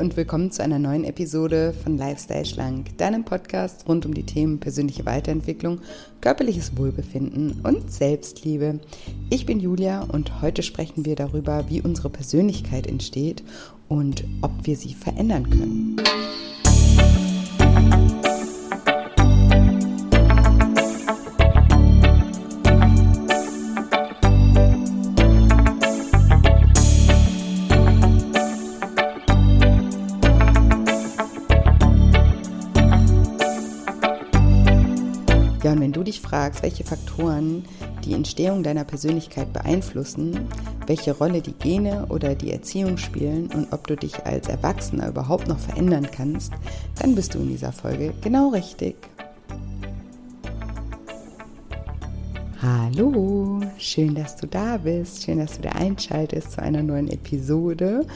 und willkommen zu einer neuen Episode von Lifestyle Schlank, deinem Podcast rund um die Themen persönliche Weiterentwicklung, körperliches Wohlbefinden und Selbstliebe. Ich bin Julia und heute sprechen wir darüber, wie unsere Persönlichkeit entsteht und ob wir sie verändern können. Und wenn du dich fragst, welche Faktoren die Entstehung deiner Persönlichkeit beeinflussen, welche Rolle die Gene oder die Erziehung spielen und ob du dich als Erwachsener überhaupt noch verändern kannst, dann bist du in dieser Folge genau richtig. Hallo, schön, dass du da bist, schön, dass du da einschaltest zu einer neuen Episode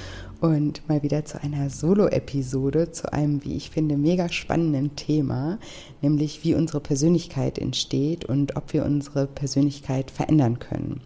und mal wieder zu einer Solo-Episode, zu einem, wie ich finde, mega spannenden Thema, nämlich wie unsere Persönlichkeit entsteht und ob wir unsere Persönlichkeit verändern können.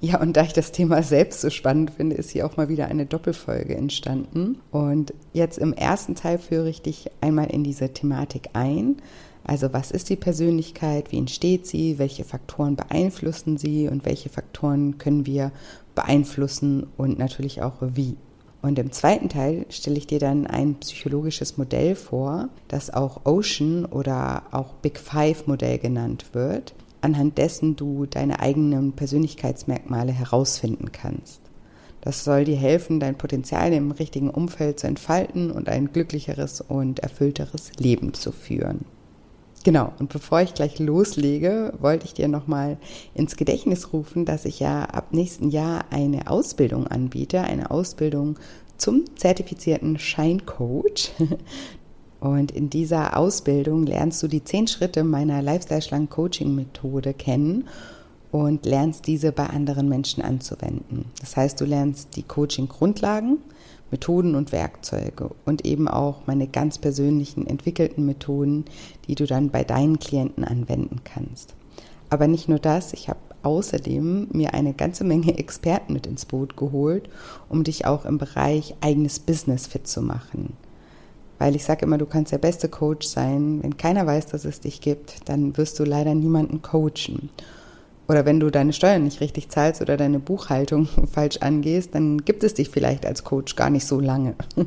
Ja, und da ich das Thema selbst so spannend finde, ist hier auch mal wieder eine Doppelfolge entstanden. Und jetzt im ersten Teil führe ich dich einmal in diese Thematik ein. Also was ist die Persönlichkeit, wie entsteht sie, welche Faktoren beeinflussen sie und welche Faktoren können wir beeinflussen und natürlich auch wie. Und im zweiten Teil stelle ich dir dann ein psychologisches Modell vor, das auch Ocean oder auch Big Five Modell genannt wird, anhand dessen du deine eigenen Persönlichkeitsmerkmale herausfinden kannst. Das soll dir helfen, dein Potenzial im richtigen Umfeld zu entfalten und ein glücklicheres und erfüllteres Leben zu führen. Genau, und bevor ich gleich loslege, wollte ich dir nochmal ins Gedächtnis rufen, dass ich ja ab nächsten Jahr eine Ausbildung anbiete, eine Ausbildung zum zertifizierten Scheincoach. Und in dieser Ausbildung lernst du die zehn Schritte meiner Lifestyle-Schlangen-Coaching-Methode kennen und lernst diese bei anderen Menschen anzuwenden. Das heißt, du lernst die Coaching-Grundlagen, Methoden und Werkzeuge und eben auch meine ganz persönlichen entwickelten Methoden, die du dann bei deinen Klienten anwenden kannst. Aber nicht nur das, ich habe außerdem mir eine ganze Menge Experten mit ins Boot geholt, um dich auch im Bereich eigenes Business fit zu machen. Weil ich sage immer, du kannst der beste Coach sein. Wenn keiner weiß, dass es dich gibt, dann wirst du leider niemanden coachen. Oder wenn du deine Steuern nicht richtig zahlst oder deine Buchhaltung falsch angehst, dann gibt es dich vielleicht als Coach gar nicht so lange.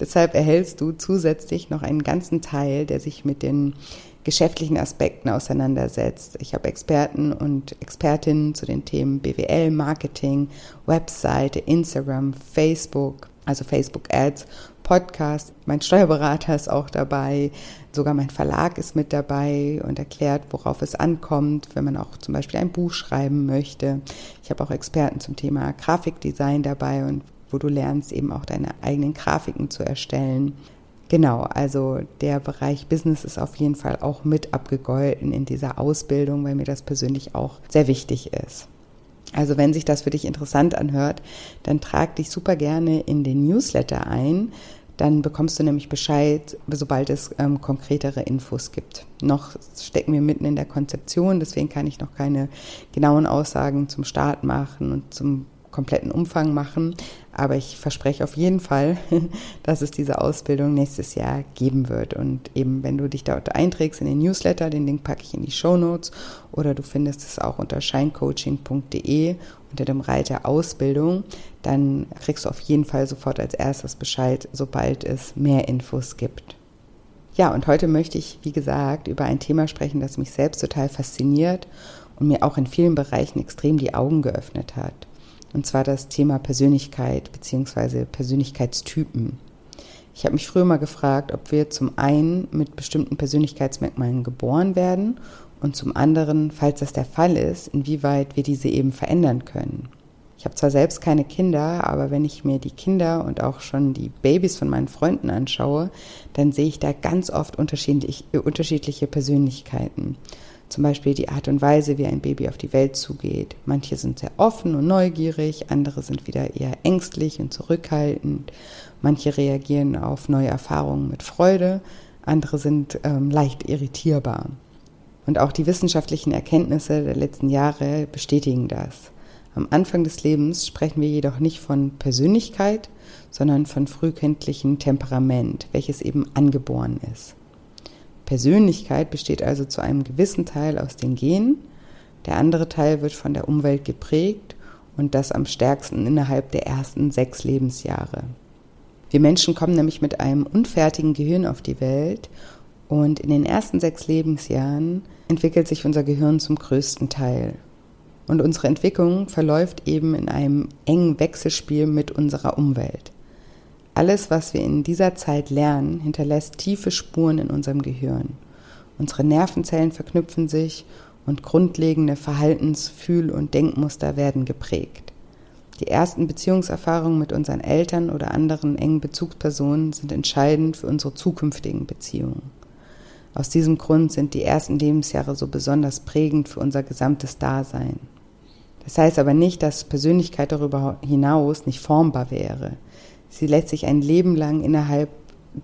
Deshalb erhältst du zusätzlich noch einen ganzen Teil, der sich mit den geschäftlichen Aspekten auseinandersetzt. Ich habe Experten und Expertinnen zu den Themen BWL, Marketing, Webseite, Instagram, Facebook, also Facebook Ads, Podcast. Mein Steuerberater ist auch dabei, sogar mein Verlag ist mit dabei und erklärt, worauf es ankommt, wenn man auch zum Beispiel ein Buch schreiben möchte. Ich habe auch Experten zum Thema Grafikdesign dabei und wo du lernst, eben auch deine eigenen Grafiken zu erstellen. Genau, also der Bereich Business ist auf jeden Fall auch mit abgegolten in dieser Ausbildung, weil mir das persönlich auch sehr wichtig ist. Also wenn sich das für dich interessant anhört, dann trag dich super gerne in den Newsletter ein. Dann bekommst du nämlich Bescheid, sobald es ähm, konkretere Infos gibt. Noch stecken wir mitten in der Konzeption, deswegen kann ich noch keine genauen Aussagen zum Start machen und zum kompletten Umfang machen. Aber ich verspreche auf jeden Fall, dass es diese Ausbildung nächstes Jahr geben wird. Und eben, wenn du dich dort einträgst in den Newsletter, den Link packe ich in die Show Notes oder du findest es auch unter scheincoaching.de unter dem Reiter Ausbildung, dann kriegst du auf jeden Fall sofort als erstes Bescheid, sobald es mehr Infos gibt. Ja, und heute möchte ich, wie gesagt, über ein Thema sprechen, das mich selbst total fasziniert und mir auch in vielen Bereichen extrem die Augen geöffnet hat. Und zwar das Thema Persönlichkeit bzw. Persönlichkeitstypen. Ich habe mich früher mal gefragt, ob wir zum einen mit bestimmten Persönlichkeitsmerkmalen geboren werden und zum anderen, falls das der Fall ist, inwieweit wir diese eben verändern können. Ich habe zwar selbst keine Kinder, aber wenn ich mir die Kinder und auch schon die Babys von meinen Freunden anschaue, dann sehe ich da ganz oft unterschiedlich, unterschiedliche Persönlichkeiten. Zum Beispiel die Art und Weise, wie ein Baby auf die Welt zugeht. Manche sind sehr offen und neugierig, andere sind wieder eher ängstlich und zurückhaltend. Manche reagieren auf neue Erfahrungen mit Freude, andere sind ähm, leicht irritierbar. Und auch die wissenschaftlichen Erkenntnisse der letzten Jahre bestätigen das. Am Anfang des Lebens sprechen wir jedoch nicht von Persönlichkeit, sondern von frühkindlichem Temperament, welches eben angeboren ist. Persönlichkeit besteht also zu einem gewissen Teil aus den Genen, der andere Teil wird von der Umwelt geprägt und das am stärksten innerhalb der ersten sechs Lebensjahre. Wir Menschen kommen nämlich mit einem unfertigen Gehirn auf die Welt und in den ersten sechs Lebensjahren entwickelt sich unser Gehirn zum größten Teil. Und unsere Entwicklung verläuft eben in einem engen Wechselspiel mit unserer Umwelt. Alles, was wir in dieser Zeit lernen, hinterlässt tiefe Spuren in unserem Gehirn. Unsere Nervenzellen verknüpfen sich und grundlegende Verhaltens-, Fühl- und Denkmuster werden geprägt. Die ersten Beziehungserfahrungen mit unseren Eltern oder anderen engen Bezugspersonen sind entscheidend für unsere zukünftigen Beziehungen. Aus diesem Grund sind die ersten Lebensjahre so besonders prägend für unser gesamtes Dasein. Das heißt aber nicht, dass Persönlichkeit darüber hinaus nicht formbar wäre. Sie lässt sich ein Leben lang innerhalb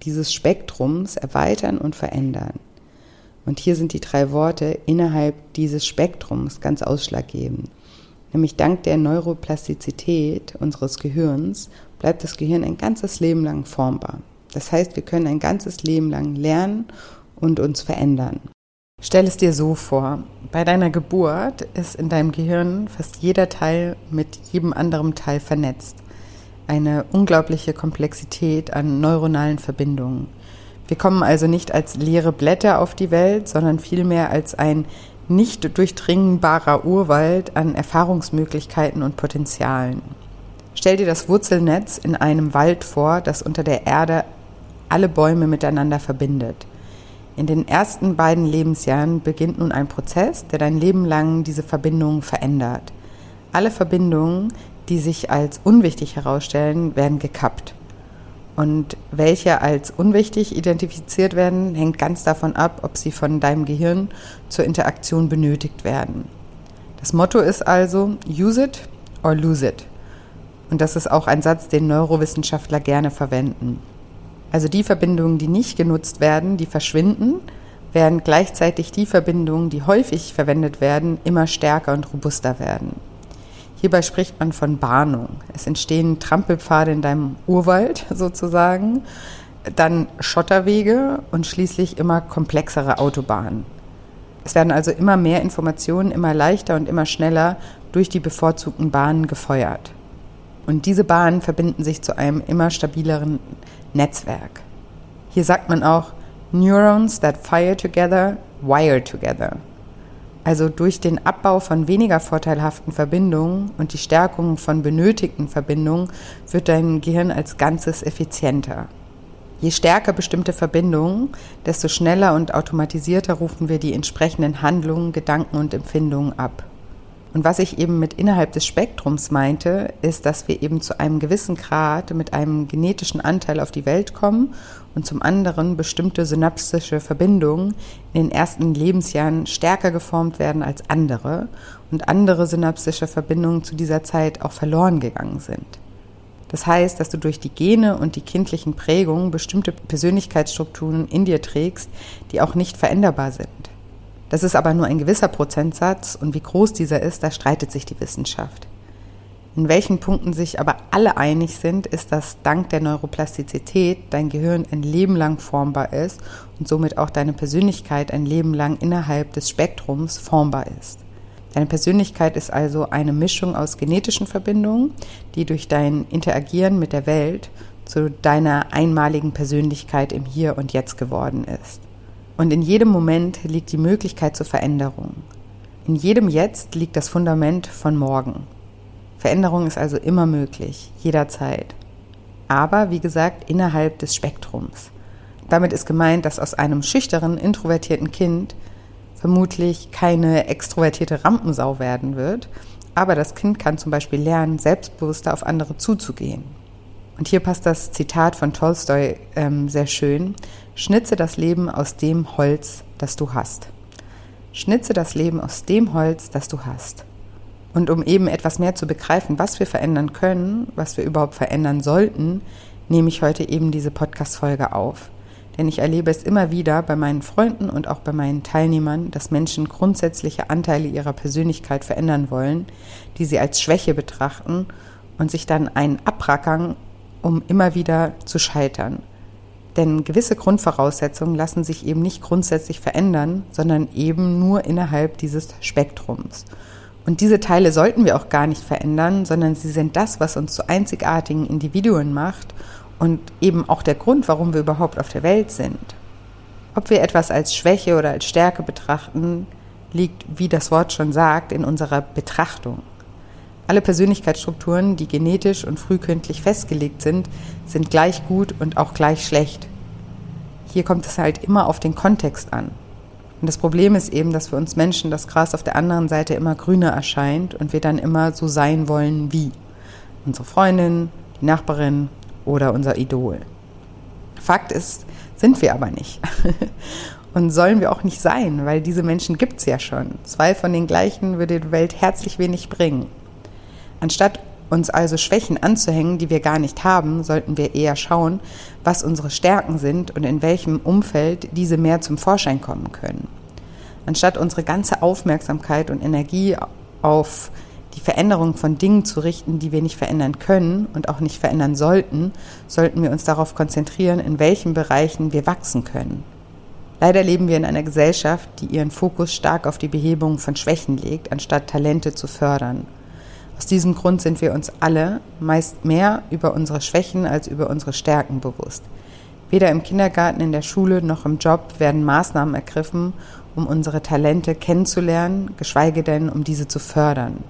dieses Spektrums erweitern und verändern. Und hier sind die drei Worte innerhalb dieses Spektrums ganz ausschlaggebend. Nämlich dank der Neuroplastizität unseres Gehirns bleibt das Gehirn ein ganzes Leben lang formbar. Das heißt, wir können ein ganzes Leben lang lernen und uns verändern. Stell es dir so vor, bei deiner Geburt ist in deinem Gehirn fast jeder Teil mit jedem anderen Teil vernetzt. Eine unglaubliche Komplexität an neuronalen Verbindungen. Wir kommen also nicht als leere Blätter auf die Welt, sondern vielmehr als ein nicht durchdringbarer Urwald an Erfahrungsmöglichkeiten und Potenzialen. Stell dir das Wurzelnetz in einem Wald vor, das unter der Erde alle Bäume miteinander verbindet. In den ersten beiden Lebensjahren beginnt nun ein Prozess, der dein Leben lang diese Verbindungen verändert. Alle Verbindungen, die sich als unwichtig herausstellen, werden gekappt. Und welche als unwichtig identifiziert werden, hängt ganz davon ab, ob sie von deinem Gehirn zur Interaktion benötigt werden. Das Motto ist also use it or lose it. Und das ist auch ein Satz, den Neurowissenschaftler gerne verwenden. Also die Verbindungen, die nicht genutzt werden, die verschwinden, während gleichzeitig die Verbindungen, die häufig verwendet werden, immer stärker und robuster werden. Hierbei spricht man von Bahnung. Es entstehen Trampelpfade in deinem Urwald sozusagen, dann Schotterwege und schließlich immer komplexere Autobahnen. Es werden also immer mehr Informationen, immer leichter und immer schneller durch die bevorzugten Bahnen gefeuert. Und diese Bahnen verbinden sich zu einem immer stabileren Netzwerk. Hier sagt man auch, Neurons that fire together, wire together. Also durch den Abbau von weniger vorteilhaften Verbindungen und die Stärkung von benötigten Verbindungen wird dein Gehirn als Ganzes effizienter. Je stärker bestimmte Verbindungen, desto schneller und automatisierter rufen wir die entsprechenden Handlungen, Gedanken und Empfindungen ab. Und was ich eben mit innerhalb des Spektrums meinte, ist, dass wir eben zu einem gewissen Grad mit einem genetischen Anteil auf die Welt kommen und zum anderen bestimmte synaptische Verbindungen in den ersten Lebensjahren stärker geformt werden als andere und andere synaptische Verbindungen zu dieser Zeit auch verloren gegangen sind. Das heißt, dass du durch die Gene und die kindlichen Prägungen bestimmte Persönlichkeitsstrukturen in dir trägst, die auch nicht veränderbar sind. Das ist aber nur ein gewisser Prozentsatz und wie groß dieser ist, da streitet sich die Wissenschaft. In welchen Punkten sich aber alle einig sind, ist, dass dank der Neuroplastizität dein Gehirn ein Leben lang formbar ist und somit auch deine Persönlichkeit ein Leben lang innerhalb des Spektrums formbar ist. Deine Persönlichkeit ist also eine Mischung aus genetischen Verbindungen, die durch dein Interagieren mit der Welt zu deiner einmaligen Persönlichkeit im Hier und Jetzt geworden ist. Und in jedem Moment liegt die Möglichkeit zur Veränderung. In jedem Jetzt liegt das Fundament von morgen. Veränderung ist also immer möglich, jederzeit. Aber, wie gesagt, innerhalb des Spektrums. Damit ist gemeint, dass aus einem schüchternen, introvertierten Kind vermutlich keine extrovertierte Rampensau werden wird, aber das Kind kann zum Beispiel lernen, selbstbewusster auf andere zuzugehen. Und hier passt das Zitat von Tolstoi ähm, sehr schön. Schnitze das Leben aus dem Holz, das du hast. Schnitze das Leben aus dem Holz, das du hast. Und um eben etwas mehr zu begreifen, was wir verändern können, was wir überhaupt verändern sollten, nehme ich heute eben diese Podcast-Folge auf. denn ich erlebe es immer wieder bei meinen Freunden und auch bei meinen Teilnehmern, dass Menschen grundsätzliche Anteile ihrer Persönlichkeit verändern wollen, die sie als Schwäche betrachten und sich dann einen abrackern, um immer wieder zu scheitern. Denn gewisse Grundvoraussetzungen lassen sich eben nicht grundsätzlich verändern, sondern eben nur innerhalb dieses Spektrums. Und diese Teile sollten wir auch gar nicht verändern, sondern sie sind das, was uns zu einzigartigen Individuen macht und eben auch der Grund, warum wir überhaupt auf der Welt sind. Ob wir etwas als Schwäche oder als Stärke betrachten, liegt, wie das Wort schon sagt, in unserer Betrachtung. Alle Persönlichkeitsstrukturen, die genetisch und frühkindlich festgelegt sind, sind gleich gut und auch gleich schlecht. Hier kommt es halt immer auf den Kontext an. Und das Problem ist eben, dass für uns Menschen das Gras auf der anderen Seite immer grüner erscheint und wir dann immer so sein wollen wie unsere Freundin, die Nachbarin oder unser Idol. Fakt ist, sind wir aber nicht. Und sollen wir auch nicht sein, weil diese Menschen gibt es ja schon. Zwei von den gleichen würde die Welt herzlich wenig bringen. Anstatt uns also Schwächen anzuhängen, die wir gar nicht haben, sollten wir eher schauen, was unsere Stärken sind und in welchem Umfeld diese mehr zum Vorschein kommen können. Anstatt unsere ganze Aufmerksamkeit und Energie auf die Veränderung von Dingen zu richten, die wir nicht verändern können und auch nicht verändern sollten, sollten wir uns darauf konzentrieren, in welchen Bereichen wir wachsen können. Leider leben wir in einer Gesellschaft, die ihren Fokus stark auf die Behebung von Schwächen legt, anstatt Talente zu fördern. Aus diesem Grund sind wir uns alle meist mehr über unsere Schwächen als über unsere Stärken bewusst. Weder im Kindergarten, in der Schule noch im Job werden Maßnahmen ergriffen, um unsere Talente kennenzulernen, geschweige denn, um diese zu fördern.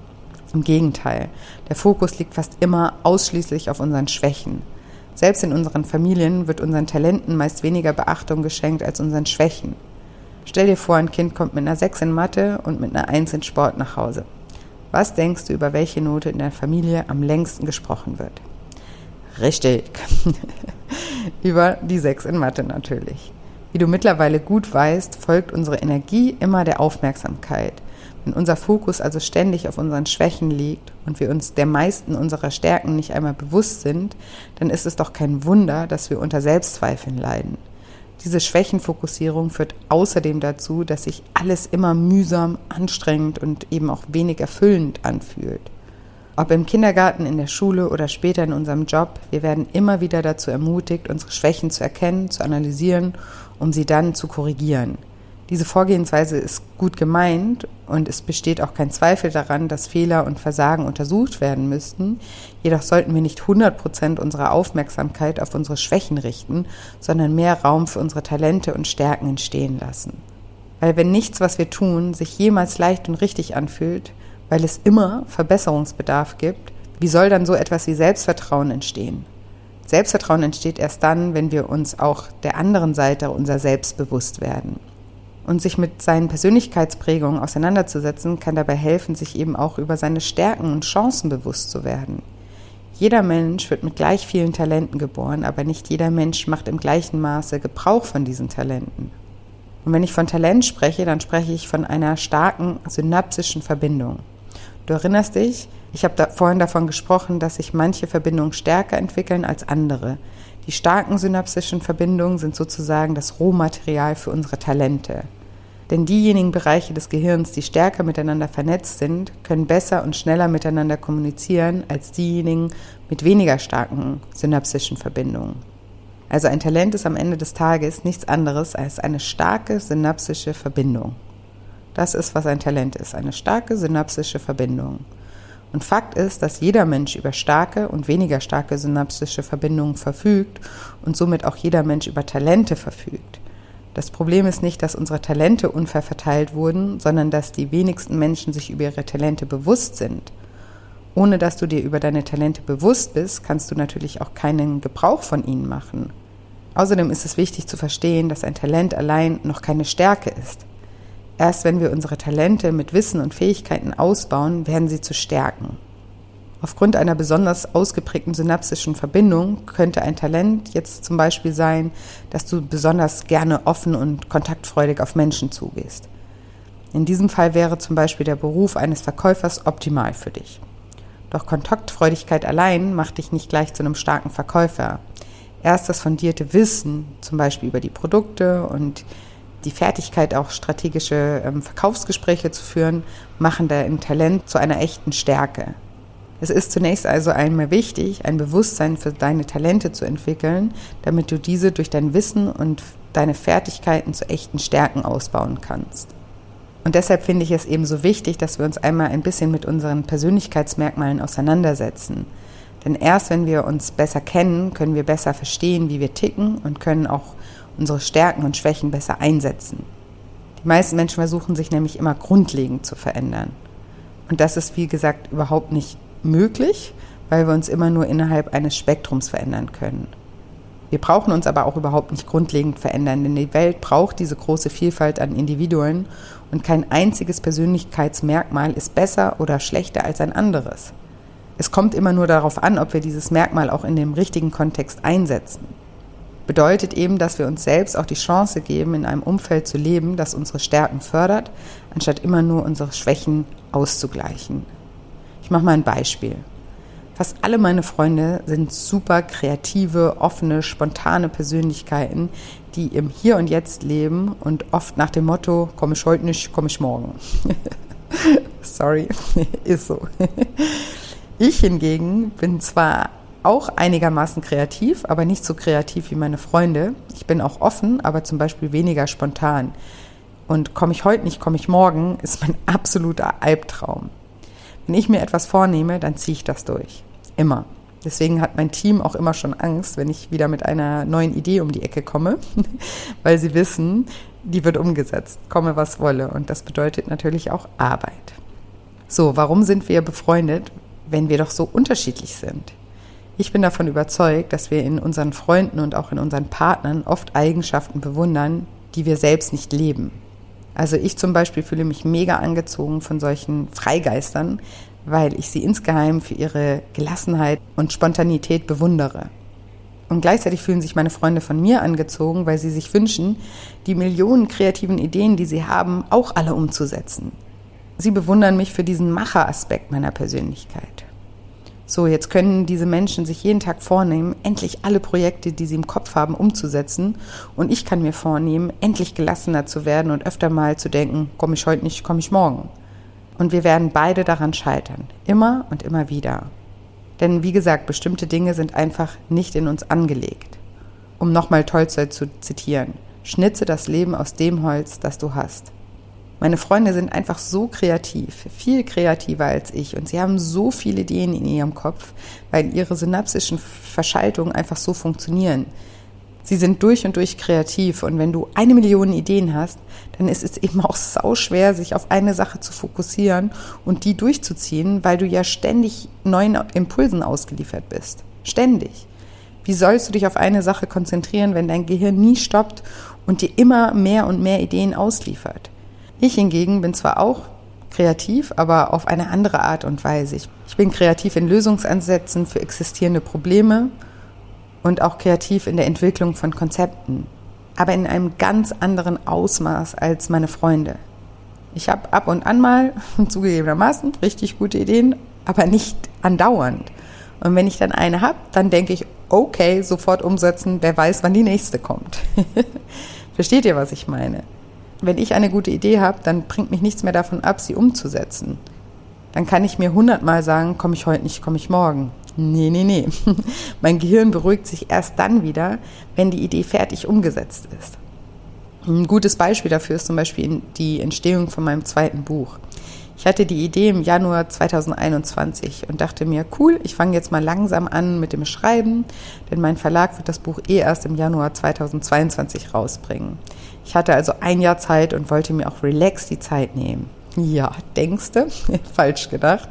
Im Gegenteil, der Fokus liegt fast immer ausschließlich auf unseren Schwächen. Selbst in unseren Familien wird unseren Talenten meist weniger Beachtung geschenkt als unseren Schwächen. Stell dir vor, ein Kind kommt mit einer 6 in Mathe und mit einer 1 in Sport nach Hause. Was denkst du, über welche Note in der Familie am längsten gesprochen wird? Richtig. über die 6 in Mathe natürlich. Wie du mittlerweile gut weißt, folgt unsere Energie immer der Aufmerksamkeit. Wenn unser Fokus also ständig auf unseren Schwächen liegt und wir uns der meisten unserer Stärken nicht einmal bewusst sind, dann ist es doch kein Wunder, dass wir unter Selbstzweifeln leiden. Diese Schwächenfokussierung führt außerdem dazu, dass sich alles immer mühsam, anstrengend und eben auch wenig erfüllend anfühlt. Ob im Kindergarten, in der Schule oder später in unserem Job, wir werden immer wieder dazu ermutigt, unsere Schwächen zu erkennen, zu analysieren, um sie dann zu korrigieren. Diese Vorgehensweise ist gut gemeint und es besteht auch kein Zweifel daran, dass Fehler und Versagen untersucht werden müssten. Jedoch sollten wir nicht 100 Prozent unserer Aufmerksamkeit auf unsere Schwächen richten, sondern mehr Raum für unsere Talente und Stärken entstehen lassen. Weil wenn nichts, was wir tun, sich jemals leicht und richtig anfühlt, weil es immer Verbesserungsbedarf gibt, wie soll dann so etwas wie Selbstvertrauen entstehen? Selbstvertrauen entsteht erst dann, wenn wir uns auch der anderen Seite unser Selbst bewusst werden. Und sich mit seinen Persönlichkeitsprägungen auseinanderzusetzen, kann dabei helfen, sich eben auch über seine Stärken und Chancen bewusst zu werden. Jeder Mensch wird mit gleich vielen Talenten geboren, aber nicht jeder Mensch macht im gleichen Maße Gebrauch von diesen Talenten. Und wenn ich von Talent spreche, dann spreche ich von einer starken synapsischen Verbindung. Du erinnerst dich, ich habe da vorhin davon gesprochen, dass sich manche Verbindungen stärker entwickeln als andere. Die starken synapsischen Verbindungen sind sozusagen das Rohmaterial für unsere Talente. Denn diejenigen Bereiche des Gehirns, die stärker miteinander vernetzt sind, können besser und schneller miteinander kommunizieren als diejenigen mit weniger starken synapsischen Verbindungen. Also ein Talent ist am Ende des Tages nichts anderes als eine starke synapsische Verbindung. Das ist, was ein Talent ist, eine starke synapsische Verbindung. Und Fakt ist, dass jeder Mensch über starke und weniger starke synapsische Verbindungen verfügt und somit auch jeder Mensch über Talente verfügt. Das Problem ist nicht, dass unsere Talente unfair verteilt wurden, sondern dass die wenigsten Menschen sich über ihre Talente bewusst sind. Ohne dass du dir über deine Talente bewusst bist, kannst du natürlich auch keinen Gebrauch von ihnen machen. Außerdem ist es wichtig zu verstehen, dass ein Talent allein noch keine Stärke ist. Erst wenn wir unsere Talente mit Wissen und Fähigkeiten ausbauen, werden sie zu Stärken. Aufgrund einer besonders ausgeprägten synapsischen Verbindung könnte ein Talent jetzt zum Beispiel sein, dass du besonders gerne offen und kontaktfreudig auf Menschen zugehst. In diesem Fall wäre zum Beispiel der Beruf eines Verkäufers optimal für dich. Doch Kontaktfreudigkeit allein macht dich nicht gleich zu einem starken Verkäufer. erst das fundierte Wissen, zum Beispiel über die Produkte und die Fertigkeit, auch strategische ähm, Verkaufsgespräche zu führen, machen dein Talent zu einer echten Stärke. Es ist zunächst also einmal wichtig, ein Bewusstsein für deine Talente zu entwickeln, damit du diese durch dein Wissen und deine Fertigkeiten zu echten Stärken ausbauen kannst. Und deshalb finde ich es eben so wichtig, dass wir uns einmal ein bisschen mit unseren Persönlichkeitsmerkmalen auseinandersetzen. Denn erst wenn wir uns besser kennen, können wir besser verstehen, wie wir ticken und können auch unsere Stärken und Schwächen besser einsetzen. Die meisten Menschen versuchen sich nämlich immer grundlegend zu verändern. Und das ist, wie gesagt, überhaupt nicht möglich, weil wir uns immer nur innerhalb eines Spektrums verändern können. Wir brauchen uns aber auch überhaupt nicht grundlegend verändern, denn die Welt braucht diese große Vielfalt an Individuen und kein einziges Persönlichkeitsmerkmal ist besser oder schlechter als ein anderes. Es kommt immer nur darauf an, ob wir dieses Merkmal auch in dem richtigen Kontext einsetzen bedeutet eben, dass wir uns selbst auch die Chance geben, in einem Umfeld zu leben, das unsere Stärken fördert, anstatt immer nur unsere Schwächen auszugleichen. Ich mache mal ein Beispiel. Fast alle meine Freunde sind super kreative, offene, spontane Persönlichkeiten, die im Hier und Jetzt leben und oft nach dem Motto, komme ich heute nicht, komme ich morgen. Sorry, ist so. Ich hingegen bin zwar auch einigermaßen kreativ, aber nicht so kreativ wie meine Freunde. Ich bin auch offen, aber zum Beispiel weniger spontan. Und komme ich heute nicht, komme ich morgen, ist mein absoluter Albtraum. Wenn ich mir etwas vornehme, dann ziehe ich das durch. Immer. Deswegen hat mein Team auch immer schon Angst, wenn ich wieder mit einer neuen Idee um die Ecke komme, weil sie wissen, die wird umgesetzt, komme was wolle. Und das bedeutet natürlich auch Arbeit. So, warum sind wir befreundet, wenn wir doch so unterschiedlich sind? Ich bin davon überzeugt, dass wir in unseren Freunden und auch in unseren Partnern oft Eigenschaften bewundern, die wir selbst nicht leben. Also ich zum Beispiel fühle mich mega angezogen von solchen Freigeistern, weil ich sie insgeheim für ihre Gelassenheit und Spontanität bewundere. Und gleichzeitig fühlen sich meine Freunde von mir angezogen, weil sie sich wünschen, die Millionen kreativen Ideen, die sie haben, auch alle umzusetzen. Sie bewundern mich für diesen Macheraspekt meiner Persönlichkeit. So, jetzt können diese Menschen sich jeden Tag vornehmen, endlich alle Projekte, die sie im Kopf haben, umzusetzen. Und ich kann mir vornehmen, endlich gelassener zu werden und öfter mal zu denken, komme ich heute nicht, komme ich morgen. Und wir werden beide daran scheitern. Immer und immer wieder. Denn wie gesagt, bestimmte Dinge sind einfach nicht in uns angelegt. Um nochmal Tolstoy zu zitieren, schnitze das Leben aus dem Holz, das du hast. Meine Freunde sind einfach so kreativ, viel kreativer als ich und sie haben so viele Ideen in ihrem Kopf, weil ihre synapsischen Verschaltungen einfach so funktionieren. Sie sind durch und durch kreativ und wenn du eine Million Ideen hast, dann ist es eben auch sau schwer, sich auf eine Sache zu fokussieren und die durchzuziehen, weil du ja ständig neuen Impulsen ausgeliefert bist. Ständig. Wie sollst du dich auf eine Sache konzentrieren, wenn dein Gehirn nie stoppt und dir immer mehr und mehr Ideen ausliefert? Ich hingegen bin zwar auch kreativ, aber auf eine andere Art und Weise. Ich bin kreativ in Lösungsansätzen für existierende Probleme und auch kreativ in der Entwicklung von Konzepten, aber in einem ganz anderen Ausmaß als meine Freunde. Ich habe ab und an mal, zugegebenermaßen, richtig gute Ideen, aber nicht andauernd. Und wenn ich dann eine habe, dann denke ich, okay, sofort umsetzen, wer weiß, wann die nächste kommt. Versteht ihr, was ich meine? Wenn ich eine gute Idee habe, dann bringt mich nichts mehr davon ab, sie umzusetzen. Dann kann ich mir hundertmal sagen, komme ich heute nicht, komme ich morgen. Nee, nee, nee. mein Gehirn beruhigt sich erst dann wieder, wenn die Idee fertig umgesetzt ist. Ein gutes Beispiel dafür ist zum Beispiel die Entstehung von meinem zweiten Buch. Ich hatte die Idee im Januar 2021 und dachte mir, cool, ich fange jetzt mal langsam an mit dem Schreiben, denn mein Verlag wird das Buch eh erst im Januar 2022 rausbringen. Ich hatte also ein Jahr Zeit und wollte mir auch relax die Zeit nehmen. Ja, denkste, falsch gedacht.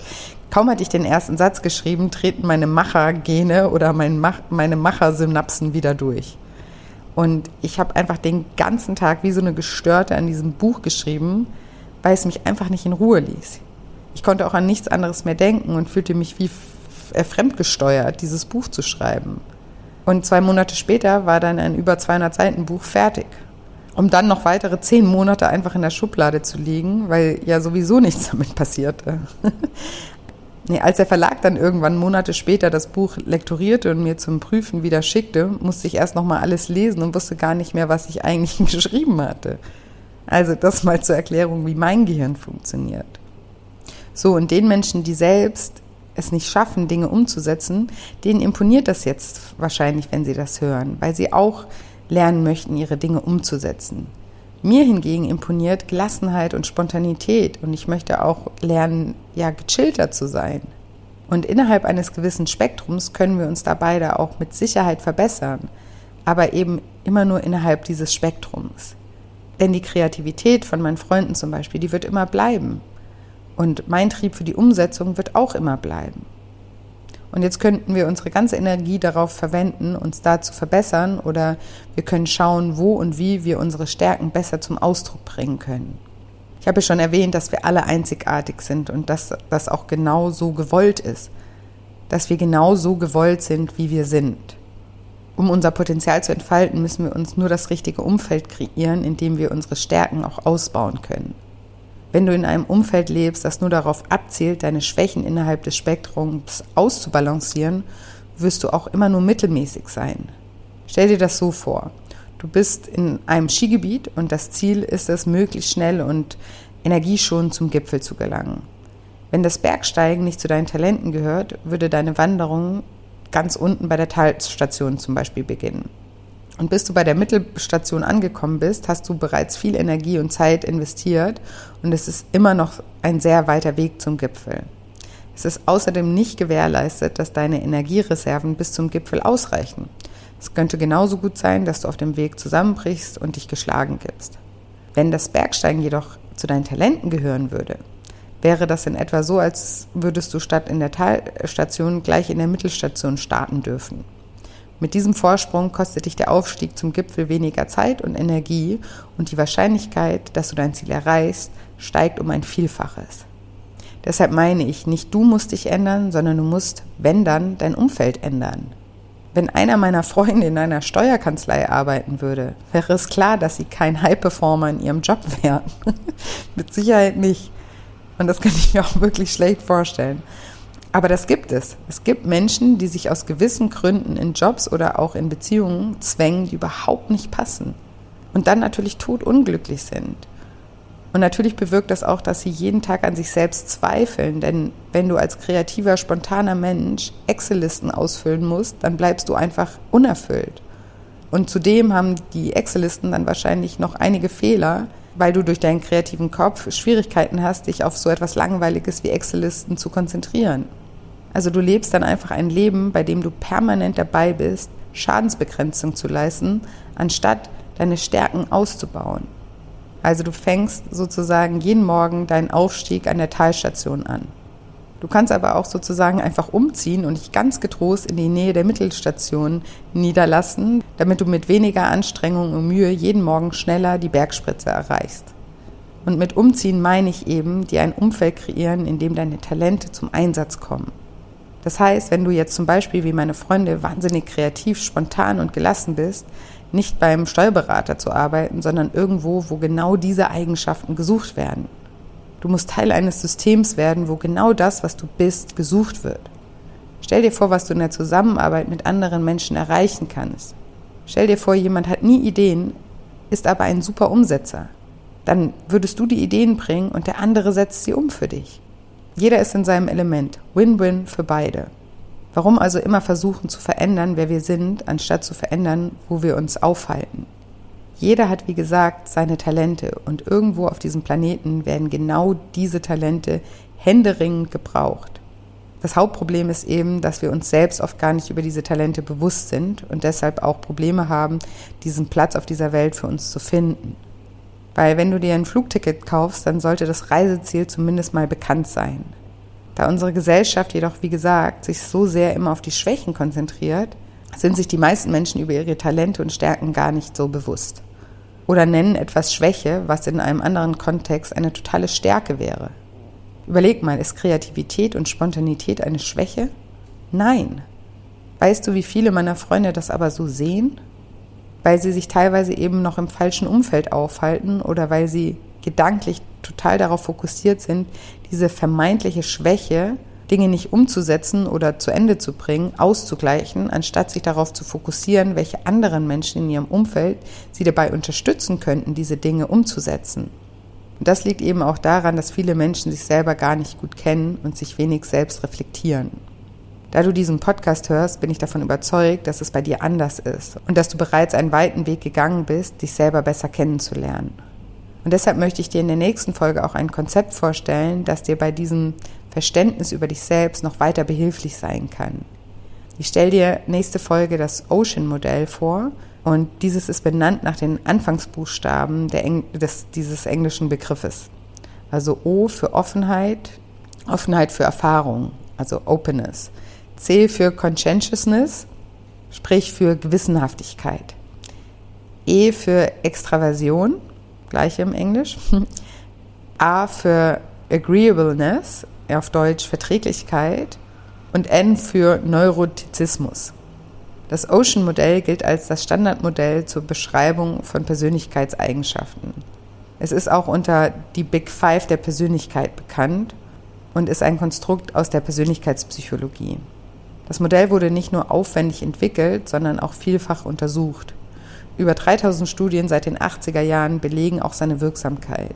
Kaum hatte ich den ersten Satz geschrieben, treten meine Machergene oder mein Mach meine Machersynapsen wieder durch. Und ich habe einfach den ganzen Tag wie so eine Gestörte an diesem Buch geschrieben, weil es mich einfach nicht in Ruhe ließ. Ich konnte auch an nichts anderes mehr denken und fühlte mich wie äh, fremdgesteuert, dieses Buch zu schreiben. Und zwei Monate später war dann ein über 200 Seiten Buch fertig um dann noch weitere zehn Monate einfach in der Schublade zu liegen, weil ja sowieso nichts damit passierte. Nee, als der Verlag dann irgendwann Monate später das Buch lektorierte und mir zum Prüfen wieder schickte, musste ich erst nochmal alles lesen und wusste gar nicht mehr, was ich eigentlich geschrieben hatte. Also das mal zur Erklärung, wie mein Gehirn funktioniert. So, und den Menschen, die selbst es nicht schaffen, Dinge umzusetzen, denen imponiert das jetzt wahrscheinlich, wenn sie das hören, weil sie auch lernen möchten, ihre Dinge umzusetzen. Mir hingegen imponiert Gelassenheit und Spontanität und ich möchte auch lernen, ja, gechillter zu sein. Und innerhalb eines gewissen Spektrums können wir uns da beide auch mit Sicherheit verbessern, aber eben immer nur innerhalb dieses Spektrums. Denn die Kreativität von meinen Freunden zum Beispiel, die wird immer bleiben. Und mein Trieb für die Umsetzung wird auch immer bleiben. Und jetzt könnten wir unsere ganze Energie darauf verwenden, uns da zu verbessern oder wir können schauen, wo und wie wir unsere Stärken besser zum Ausdruck bringen können. Ich habe schon erwähnt, dass wir alle einzigartig sind und dass das auch genau so gewollt ist. Dass wir genau so gewollt sind, wie wir sind. Um unser Potenzial zu entfalten, müssen wir uns nur das richtige Umfeld kreieren, in dem wir unsere Stärken auch ausbauen können. Wenn du in einem Umfeld lebst, das nur darauf abzielt, deine Schwächen innerhalb des Spektrums auszubalancieren, wirst du auch immer nur mittelmäßig sein. Stell dir das so vor. Du bist in einem Skigebiet und das Ziel ist es, möglichst schnell und energieschonend zum Gipfel zu gelangen. Wenn das Bergsteigen nicht zu deinen Talenten gehört, würde deine Wanderung ganz unten bei der Talstation zum Beispiel beginnen. Und bis du bei der Mittelstation angekommen bist, hast du bereits viel Energie und Zeit investiert und es ist immer noch ein sehr weiter Weg zum Gipfel. Es ist außerdem nicht gewährleistet, dass deine Energiereserven bis zum Gipfel ausreichen. Es könnte genauso gut sein, dass du auf dem Weg zusammenbrichst und dich geschlagen gibst. Wenn das Bergsteigen jedoch zu deinen Talenten gehören würde, wäre das in etwa so, als würdest du statt in der Talstation gleich in der Mittelstation starten dürfen. Mit diesem Vorsprung kostet dich der Aufstieg zum Gipfel weniger Zeit und Energie und die Wahrscheinlichkeit, dass du dein Ziel erreichst, steigt um ein Vielfaches. Deshalb meine ich, nicht du musst dich ändern, sondern du musst, wenn dann, dein Umfeld ändern. Wenn einer meiner Freunde in einer Steuerkanzlei arbeiten würde, wäre es klar, dass sie kein High-Performer in ihrem Job wären. Mit Sicherheit nicht. Und das kann ich mir auch wirklich schlecht vorstellen. Aber das gibt es. Es gibt Menschen, die sich aus gewissen Gründen in Jobs oder auch in Beziehungen zwängen, die überhaupt nicht passen. Und dann natürlich totunglücklich sind. Und natürlich bewirkt das auch, dass sie jeden Tag an sich selbst zweifeln. Denn wenn du als kreativer, spontaner Mensch Excel-Listen ausfüllen musst, dann bleibst du einfach unerfüllt. Und zudem haben die Excel-Listen dann wahrscheinlich noch einige Fehler, weil du durch deinen kreativen Kopf Schwierigkeiten hast, dich auf so etwas Langweiliges wie Excel-Listen zu konzentrieren. Also du lebst dann einfach ein Leben, bei dem du permanent dabei bist, Schadensbegrenzung zu leisten, anstatt deine Stärken auszubauen. Also du fängst sozusagen jeden Morgen deinen Aufstieg an der Talstation an. Du kannst aber auch sozusagen einfach umziehen und dich ganz getrost in die Nähe der Mittelstation niederlassen, damit du mit weniger Anstrengung und Mühe jeden Morgen schneller die Bergspritze erreichst. Und mit Umziehen meine ich eben, dir ein Umfeld kreieren, in dem deine Talente zum Einsatz kommen. Das heißt, wenn du jetzt zum Beispiel wie meine Freunde wahnsinnig kreativ, spontan und gelassen bist, nicht beim Steuerberater zu arbeiten, sondern irgendwo, wo genau diese Eigenschaften gesucht werden. Du musst Teil eines Systems werden, wo genau das, was du bist, gesucht wird. Stell dir vor, was du in der Zusammenarbeit mit anderen Menschen erreichen kannst. Stell dir vor, jemand hat nie Ideen, ist aber ein super Umsetzer. Dann würdest du die Ideen bringen und der andere setzt sie um für dich. Jeder ist in seinem Element. Win-win für beide. Warum also immer versuchen zu verändern, wer wir sind, anstatt zu verändern, wo wir uns aufhalten? Jeder hat, wie gesagt, seine Talente und irgendwo auf diesem Planeten werden genau diese Talente händeringend gebraucht. Das Hauptproblem ist eben, dass wir uns selbst oft gar nicht über diese Talente bewusst sind und deshalb auch Probleme haben, diesen Platz auf dieser Welt für uns zu finden. Weil wenn du dir ein Flugticket kaufst, dann sollte das Reiseziel zumindest mal bekannt sein. Da unsere Gesellschaft jedoch, wie gesagt, sich so sehr immer auf die Schwächen konzentriert, sind sich die meisten Menschen über ihre Talente und Stärken gar nicht so bewusst. Oder nennen etwas Schwäche, was in einem anderen Kontext eine totale Stärke wäre. Überleg mal, ist Kreativität und Spontanität eine Schwäche? Nein. Weißt du, wie viele meiner Freunde das aber so sehen? Weil sie sich teilweise eben noch im falschen Umfeld aufhalten oder weil sie gedanklich total darauf fokussiert sind, diese vermeintliche Schwäche Dinge nicht umzusetzen oder zu Ende zu bringen, auszugleichen, anstatt sich darauf zu fokussieren, welche anderen Menschen in ihrem Umfeld sie dabei unterstützen könnten, diese Dinge umzusetzen. Und das liegt eben auch daran, dass viele Menschen sich selber gar nicht gut kennen und sich wenig selbst reflektieren. Da du diesen Podcast hörst, bin ich davon überzeugt, dass es bei dir anders ist und dass du bereits einen weiten Weg gegangen bist, dich selber besser kennenzulernen. Und deshalb möchte ich dir in der nächsten Folge auch ein Konzept vorstellen, das dir bei diesem Verständnis über dich selbst noch weiter behilflich sein kann. Ich stelle dir nächste Folge das Ocean-Modell vor und dieses ist benannt nach den Anfangsbuchstaben Eng des, dieses englischen Begriffes. Also O für Offenheit, Offenheit für Erfahrung, also Openness. C für Conscientiousness, sprich für Gewissenhaftigkeit. E für Extraversion, gleich im Englisch. A für Agreeableness, auf Deutsch Verträglichkeit. Und N für Neurotizismus. Das Ocean-Modell gilt als das Standardmodell zur Beschreibung von Persönlichkeitseigenschaften. Es ist auch unter die Big Five der Persönlichkeit bekannt und ist ein Konstrukt aus der Persönlichkeitspsychologie. Das Modell wurde nicht nur aufwendig entwickelt, sondern auch vielfach untersucht. Über 3000 Studien seit den 80er Jahren belegen auch seine Wirksamkeit.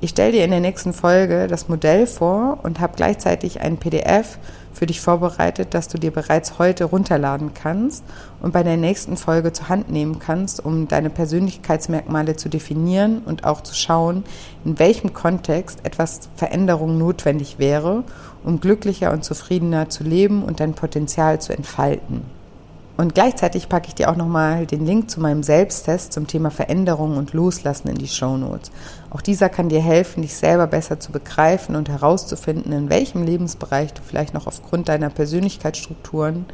Ich stelle dir in der nächsten Folge das Modell vor und habe gleichzeitig ein PDF für dich vorbereitet, das du dir bereits heute runterladen kannst und bei der nächsten Folge zur Hand nehmen kannst, um deine Persönlichkeitsmerkmale zu definieren und auch zu schauen, in welchem Kontext etwas Veränderung notwendig wäre, um glücklicher und zufriedener zu leben und dein Potenzial zu entfalten. Und gleichzeitig packe ich dir auch nochmal den Link zu meinem Selbsttest zum Thema Veränderung und Loslassen in die Show Notes. Auch dieser kann dir helfen, dich selber besser zu begreifen und herauszufinden, in welchem Lebensbereich du vielleicht noch aufgrund deiner Persönlichkeitsstrukturen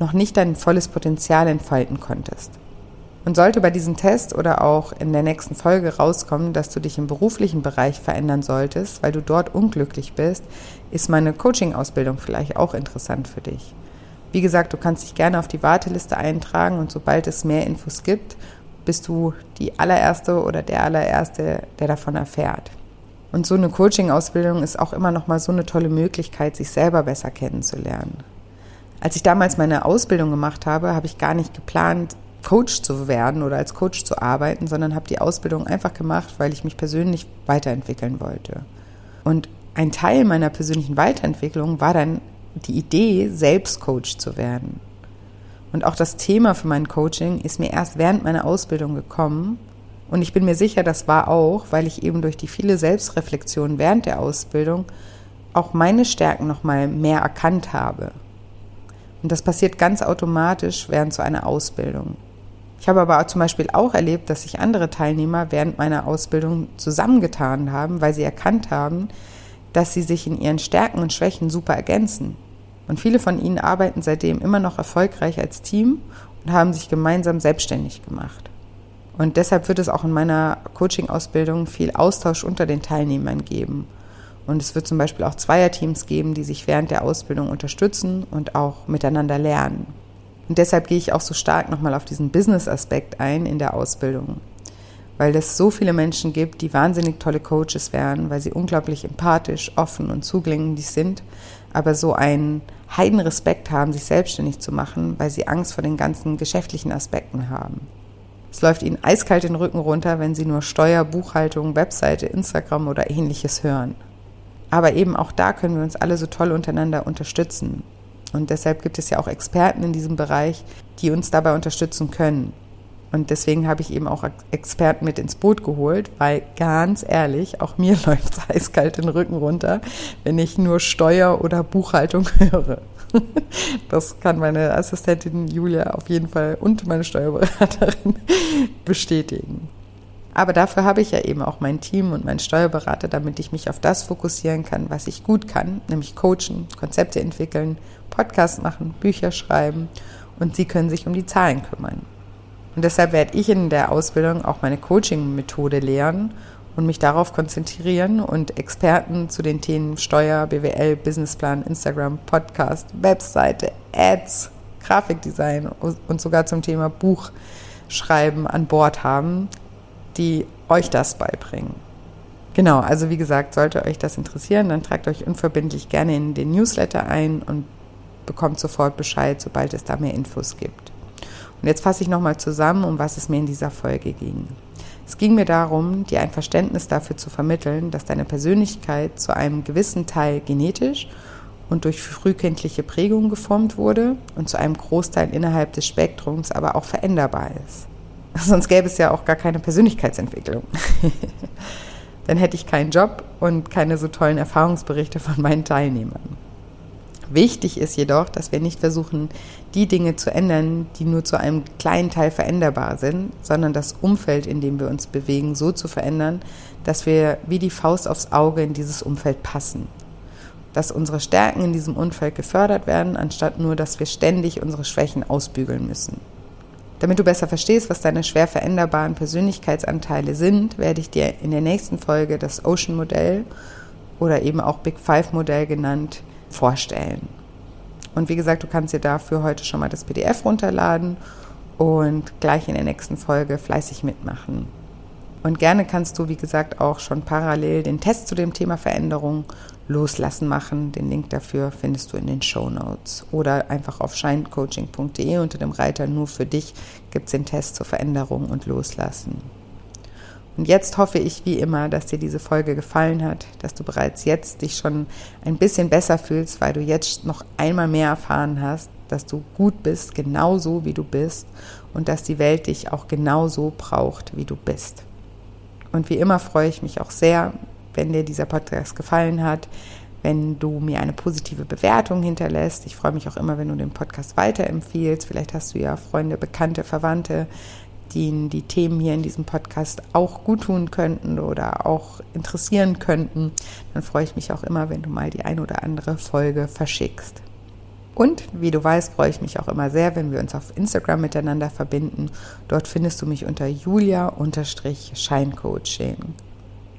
noch nicht dein volles Potenzial entfalten konntest. Und sollte bei diesem Test oder auch in der nächsten Folge rauskommen, dass du dich im beruflichen Bereich verändern solltest, weil du dort unglücklich bist, ist meine Coaching-Ausbildung vielleicht auch interessant für dich. Wie gesagt, du kannst dich gerne auf die Warteliste eintragen und sobald es mehr Infos gibt, bist du die allererste oder der allererste, der davon erfährt. Und so eine Coaching-Ausbildung ist auch immer noch mal so eine tolle Möglichkeit, sich selber besser kennenzulernen. Als ich damals meine Ausbildung gemacht habe, habe ich gar nicht geplant, Coach zu werden oder als Coach zu arbeiten, sondern habe die Ausbildung einfach gemacht, weil ich mich persönlich weiterentwickeln wollte. Und ein Teil meiner persönlichen Weiterentwicklung war dann die Idee, selbst Coach zu werden. Und auch das Thema für mein Coaching ist mir erst während meiner Ausbildung gekommen. Und ich bin mir sicher, das war auch, weil ich eben durch die viele Selbstreflexionen während der Ausbildung auch meine Stärken nochmal mehr erkannt habe. Und das passiert ganz automatisch während so einer Ausbildung. Ich habe aber zum Beispiel auch erlebt, dass sich andere Teilnehmer während meiner Ausbildung zusammengetan haben, weil sie erkannt haben, dass sie sich in ihren Stärken und Schwächen super ergänzen. Und viele von ihnen arbeiten seitdem immer noch erfolgreich als Team und haben sich gemeinsam selbstständig gemacht. Und deshalb wird es auch in meiner Coaching-Ausbildung viel Austausch unter den Teilnehmern geben. Und es wird zum Beispiel auch Zweierteams geben, die sich während der Ausbildung unterstützen und auch miteinander lernen. Und deshalb gehe ich auch so stark nochmal auf diesen Business-Aspekt ein in der Ausbildung weil es so viele Menschen gibt, die wahnsinnig tolle Coaches wären, weil sie unglaublich empathisch, offen und zugänglich sind, aber so einen Heidenrespekt haben, sich selbstständig zu machen, weil sie Angst vor den ganzen geschäftlichen Aspekten haben. Es läuft ihnen eiskalt den Rücken runter, wenn sie nur Steuer, Buchhaltung, Webseite, Instagram oder ähnliches hören. Aber eben auch da können wir uns alle so toll untereinander unterstützen. Und deshalb gibt es ja auch Experten in diesem Bereich, die uns dabei unterstützen können. Und deswegen habe ich eben auch Experten mit ins Boot geholt, weil ganz ehrlich, auch mir läuft es eiskalt den Rücken runter, wenn ich nur Steuer oder Buchhaltung höre. Das kann meine Assistentin Julia auf jeden Fall und meine Steuerberaterin bestätigen. Aber dafür habe ich ja eben auch mein Team und meinen Steuerberater, damit ich mich auf das fokussieren kann, was ich gut kann, nämlich coachen, Konzepte entwickeln, Podcasts machen, Bücher schreiben und sie können sich um die Zahlen kümmern. Und deshalb werde ich in der Ausbildung auch meine Coaching-Methode lernen und mich darauf konzentrieren und Experten zu den Themen Steuer, BWL, Businessplan, Instagram, Podcast, Webseite, Ads, Grafikdesign und sogar zum Thema Buchschreiben an Bord haben, die euch das beibringen. Genau, also wie gesagt, sollte euch das interessieren, dann tragt euch unverbindlich gerne in den Newsletter ein und bekommt sofort Bescheid, sobald es da mehr Infos gibt. Und jetzt fasse ich nochmal zusammen, um was es mir in dieser Folge ging. Es ging mir darum, dir ein Verständnis dafür zu vermitteln, dass deine Persönlichkeit zu einem gewissen Teil genetisch und durch frühkindliche Prägung geformt wurde und zu einem Großteil innerhalb des Spektrums aber auch veränderbar ist. Sonst gäbe es ja auch gar keine Persönlichkeitsentwicklung. Dann hätte ich keinen Job und keine so tollen Erfahrungsberichte von meinen Teilnehmern. Wichtig ist jedoch, dass wir nicht versuchen, die Dinge zu ändern, die nur zu einem kleinen Teil veränderbar sind, sondern das Umfeld, in dem wir uns bewegen, so zu verändern, dass wir wie die Faust aufs Auge in dieses Umfeld passen. Dass unsere Stärken in diesem Umfeld gefördert werden, anstatt nur, dass wir ständig unsere Schwächen ausbügeln müssen. Damit du besser verstehst, was deine schwer veränderbaren Persönlichkeitsanteile sind, werde ich dir in der nächsten Folge das Ocean-Modell oder eben auch Big Five-Modell genannt vorstellen. Und wie gesagt, du kannst dir dafür heute schon mal das PDF runterladen und gleich in der nächsten Folge fleißig mitmachen. Und gerne kannst du, wie gesagt, auch schon parallel den Test zu dem Thema Veränderung loslassen machen. Den Link dafür findest du in den Show Notes oder einfach auf shinecoaching.de unter dem Reiter nur für dich gibt es den Test zur Veränderung und Loslassen. Und jetzt hoffe ich wie immer, dass dir diese Folge gefallen hat, dass du bereits jetzt dich schon ein bisschen besser fühlst, weil du jetzt noch einmal mehr erfahren hast, dass du gut bist, genauso wie du bist und dass die Welt dich auch genauso braucht, wie du bist. Und wie immer freue ich mich auch sehr, wenn dir dieser Podcast gefallen hat, wenn du mir eine positive Bewertung hinterlässt. Ich freue mich auch immer, wenn du den Podcast weiterempfiehlst. Vielleicht hast du ja Freunde, Bekannte, Verwandte, die die Themen hier in diesem Podcast auch gut tun könnten oder auch interessieren könnten, dann freue ich mich auch immer, wenn du mal die ein oder andere Folge verschickst. Und wie du weißt, freue ich mich auch immer sehr, wenn wir uns auf Instagram miteinander verbinden. Dort findest du mich unter julia-scheincoaching.